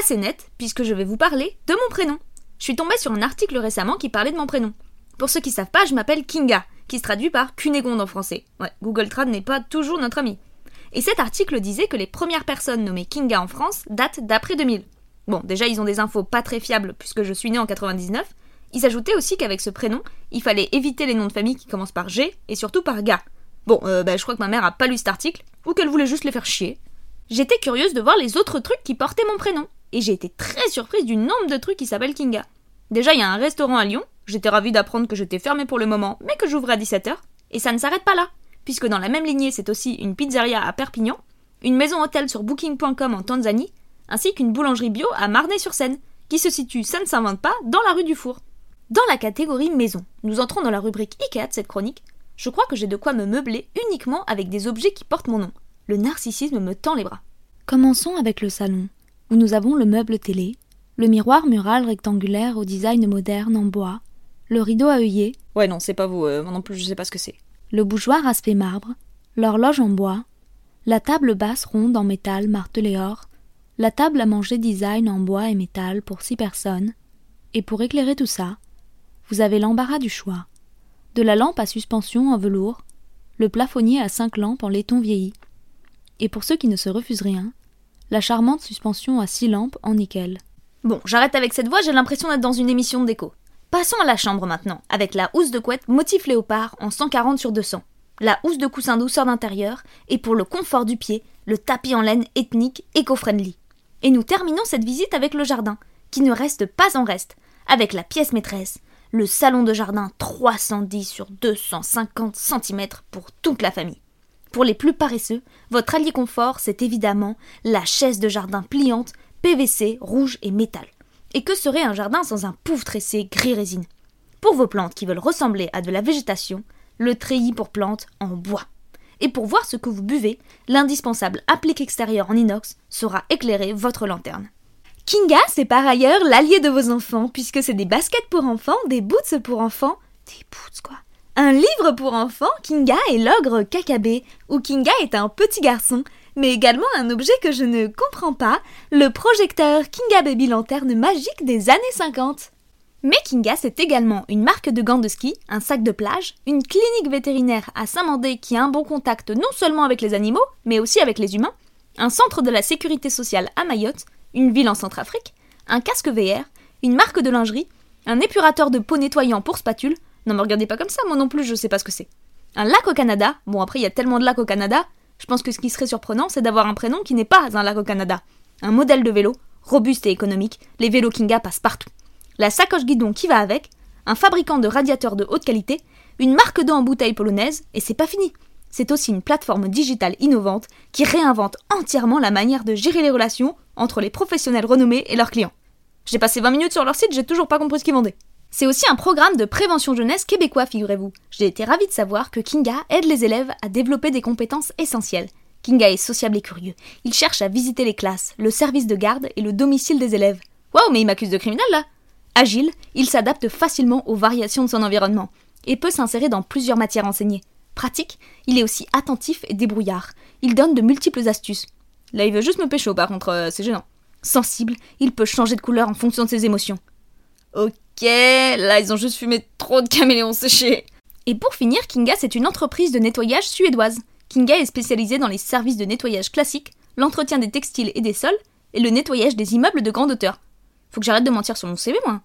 assez nette, puisque je vais vous parler de mon prénom. Je suis tombée sur un article récemment qui parlait de mon prénom. Pour ceux qui savent pas, je m'appelle Kinga, qui se traduit par Cunégonde en français. Ouais, Google Trad n'est pas toujours notre ami. Et cet article disait que les premières personnes nommées Kinga en France datent d'après 2000. Bon, déjà ils ont des infos pas très fiables puisque je suis née en 99. Ils ajoutaient aussi qu'avec ce prénom, il fallait éviter les noms de famille qui commencent par G et surtout par Ga. Bon, euh, bah, je crois que ma mère a pas lu cet article, ou qu'elle voulait juste les faire chier. J'étais curieuse de voir les autres trucs qui portaient mon prénom, et j'ai été très surprise du nombre de trucs qui s'appellent Kinga. Déjà, il y a un restaurant à Lyon, j'étais ravie d'apprendre que j'étais fermée pour le moment, mais que j'ouvrais à 17h, et ça ne s'arrête pas là, puisque dans la même lignée, c'est aussi une pizzeria à Perpignan, une maison hôtel sur booking.com en Tanzanie, ainsi qu'une boulangerie bio à Marnay-sur-Seine, qui se situe, ça ne s'invente pas, dans la rue du Four. Dans la catégorie maison, nous entrons dans la rubrique IKEA de cette chronique, je crois que j'ai de quoi me meubler uniquement avec des objets qui portent mon nom. Le narcissisme me tend les bras. Commençons avec le salon, où nous avons le meuble télé, le miroir mural rectangulaire au design moderne en bois, le rideau à œillet. Ouais, non, c'est pas vous, euh, moi non plus, je sais pas ce que c'est. Le bougeoir aspect marbre, l'horloge en bois, la table basse ronde en métal martelé or, la table à manger design en bois et métal pour six personnes, et pour éclairer tout ça, vous avez l'embarras du choix de la lampe à suspension en velours, le plafonnier à cinq lampes en laiton vieilli, et pour ceux qui ne se refusent rien, la charmante suspension à six lampes en nickel. Bon, j'arrête avec cette voix, j'ai l'impression d'être dans une émission de déco. Passons à la chambre maintenant, avec la housse de couette motif léopard en 140 sur 200, la housse de coussin douceur d'intérieur, et pour le confort du pied, le tapis en laine ethnique éco-friendly. Et nous terminons cette visite avec le jardin, qui ne reste pas en reste, avec la pièce maîtresse, le salon de jardin 310 sur 250 cm pour toute la famille. Pour les plus paresseux, votre allié confort, c'est évidemment la chaise de jardin pliante, PVC, rouge et métal. Et que serait un jardin sans un pouf tressé gris résine? Pour vos plantes qui veulent ressembler à de la végétation, le treillis pour plantes en bois. Et pour voir ce que vous buvez, l'indispensable applique extérieur en inox saura éclairer votre lanterne. Kinga, c'est par ailleurs l'allié de vos enfants, puisque c'est des baskets pour enfants, des boots pour enfants, des boots quoi. Un livre pour enfants, Kinga est l'ogre Kakabé, où Kinga est un petit garçon, mais également un objet que je ne comprends pas, le projecteur Kinga Baby Lanterne magique des années 50. Mais Kinga, c'est également une marque de gants de ski, un sac de plage, une clinique vétérinaire à Saint-Mandé qui a un bon contact non seulement avec les animaux, mais aussi avec les humains, un centre de la sécurité sociale à Mayotte, une ville en Centrafrique, un casque VR, une marque de lingerie, un épurateur de peau nettoyant pour spatule. Non, me regardez pas comme ça, moi non plus, je sais pas ce que c'est. Un lac au Canada. Bon, après, il y a tellement de lacs au Canada. Je pense que ce qui serait surprenant, c'est d'avoir un prénom qui n'est pas un lac au Canada. Un modèle de vélo, robuste et économique. Les vélos Kinga passent partout. La sacoche guidon qui va avec. Un fabricant de radiateurs de haute qualité. Une marque d'eau en bouteille polonaise. Et c'est pas fini c'est aussi une plateforme digitale innovante qui réinvente entièrement la manière de gérer les relations entre les professionnels renommés et leurs clients. J'ai passé 20 minutes sur leur site, j'ai toujours pas compris ce qu'ils vendaient. C'est aussi un programme de prévention jeunesse québécois, figurez-vous. J'ai été ravie de savoir que Kinga aide les élèves à développer des compétences essentielles. Kinga est sociable et curieux. Il cherche à visiter les classes, le service de garde et le domicile des élèves. Waouh, mais il m'accuse de criminel là Agile, il s'adapte facilement aux variations de son environnement et peut s'insérer dans plusieurs matières enseignées. Pratique, il est aussi attentif et débrouillard. Il donne de multiples astuces. Là, il veut juste me pécho, par contre, euh, c'est gênant. Sensible, il peut changer de couleur en fonction de ses émotions. Ok, là, ils ont juste fumé trop de caméléons séchés. Et pour finir, Kinga, c'est une entreprise de nettoyage suédoise. Kinga est spécialisée dans les services de nettoyage classiques, l'entretien des textiles et des sols, et le nettoyage des immeubles de grande hauteur. Faut que j'arrête de mentir sur mon CV, moi.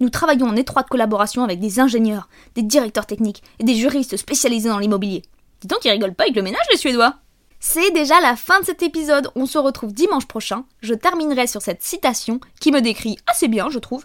Nous travaillons en étroite collaboration avec des ingénieurs, des directeurs techniques et des juristes spécialisés dans l'immobilier. Dis donc, ils rigolent pas avec le ménage, les Suédois c'est déjà la fin de cet épisode, on se retrouve dimanche prochain. Je terminerai sur cette citation qui me décrit assez bien, je trouve.